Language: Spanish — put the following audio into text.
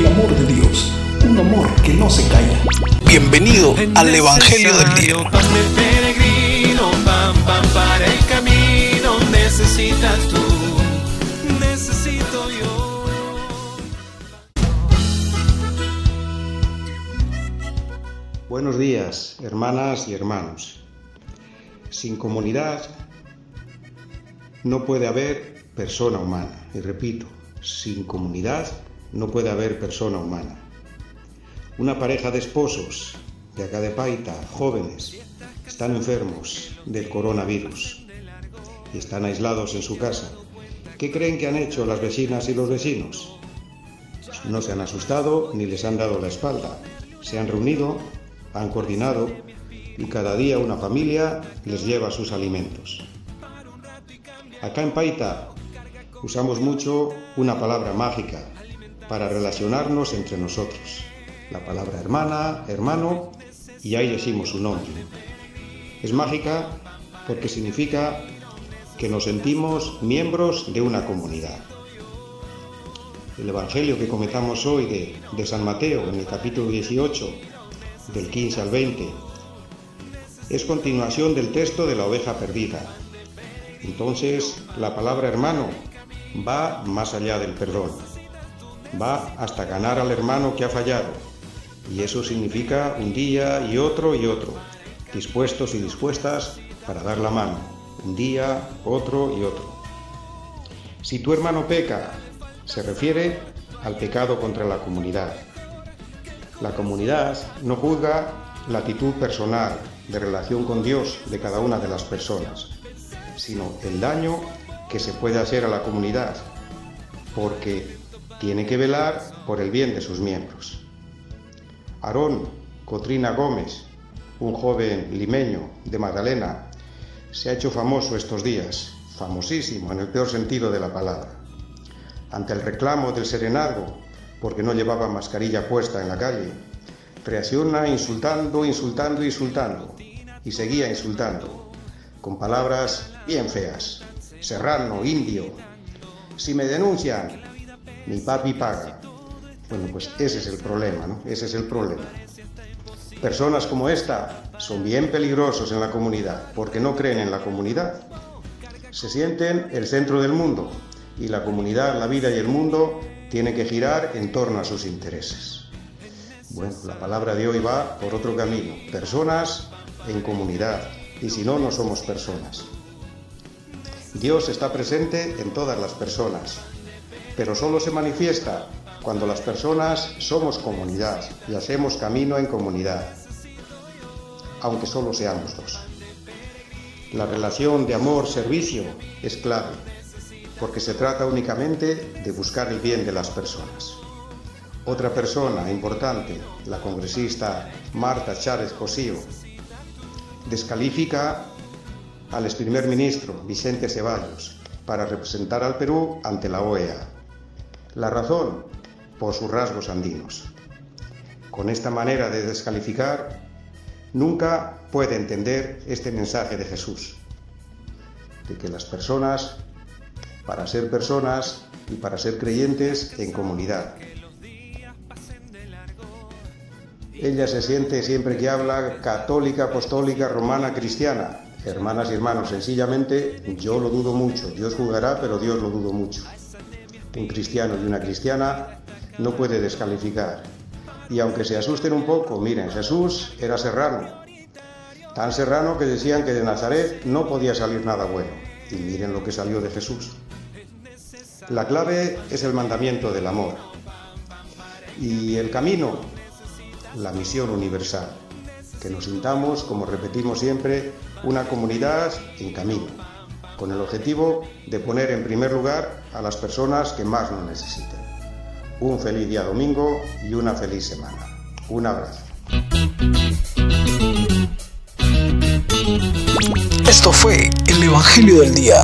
el amor de Dios, un amor que no se calla. Bienvenido al Evangelio del Día. Pan de peregrino, pan, pan para el camino, necesitas tú, necesito yo. Buenos días, hermanas y hermanos. Sin comunidad no puede haber persona humana. Y repito, sin comunidad no puede haber persona humana. Una pareja de esposos de acá de Paita, jóvenes, están enfermos del coronavirus y están aislados en su casa. ¿Qué creen que han hecho las vecinas y los vecinos? No se han asustado ni les han dado la espalda. Se han reunido, han coordinado y cada día una familia les lleva sus alimentos. Acá en Paita usamos mucho una palabra mágica para relacionarnos entre nosotros. La palabra hermana, hermano, y ahí decimos su nombre. Es mágica porque significa que nos sentimos miembros de una comunidad. El Evangelio que comentamos hoy de, de San Mateo, en el capítulo 18, del 15 al 20, es continuación del texto de la oveja perdida. Entonces, la palabra hermano va más allá del perdón. Va hasta ganar al hermano que ha fallado. Y eso significa un día y otro y otro, dispuestos y dispuestas para dar la mano. Un día, otro y otro. Si tu hermano peca, se refiere al pecado contra la comunidad. La comunidad no juzga la actitud personal de relación con Dios de cada una de las personas, sino el daño que se puede hacer a la comunidad, porque tiene que velar por el bien de sus miembros. Aarón Cotrina Gómez, un joven limeño de Magdalena, se ha hecho famoso estos días, famosísimo en el peor sentido de la palabra. Ante el reclamo del serenazgo, porque no llevaba mascarilla puesta en la calle, reacciona insultando, insultando, insultando, y seguía insultando, con palabras bien feas serrano, indio. Si me denuncian, mi papi paga. Bueno, pues ese es el problema, ¿no? Ese es el problema. Personas como esta son bien peligrosos en la comunidad porque no creen en la comunidad. Se sienten el centro del mundo y la comunidad, la vida y el mundo tienen que girar en torno a sus intereses. Bueno, la palabra de hoy va por otro camino. Personas en comunidad. Y si no, no somos personas. Dios está presente en todas las personas, pero solo se manifiesta cuando las personas somos comunidad y hacemos camino en comunidad, aunque solo seamos dos. La relación de amor-servicio es clave, porque se trata únicamente de buscar el bien de las personas. Otra persona importante, la congresista Marta Chávez Cosío, descalifica al ex primer ministro Vicente Ceballos para representar al Perú ante la OEA. La razón, por sus rasgos andinos. Con esta manera de descalificar, nunca puede entender este mensaje de Jesús, de que las personas, para ser personas y para ser creyentes en comunidad. Ella se siente siempre que habla católica, apostólica, romana, cristiana, Hermanas y hermanos, sencillamente yo lo dudo mucho. Dios jugará, pero Dios lo dudo mucho. Un cristiano y una cristiana no puede descalificar. Y aunque se asusten un poco, miren, Jesús era serrano. Tan serrano que decían que de Nazaret no podía salir nada bueno. Y miren lo que salió de Jesús. La clave es el mandamiento del amor. Y el camino, la misión universal que nos sintamos, como repetimos siempre, una comunidad en camino, con el objetivo de poner en primer lugar a las personas que más lo necesiten. Un feliz día domingo y una feliz semana. Un abrazo. Esto fue el Evangelio del Día.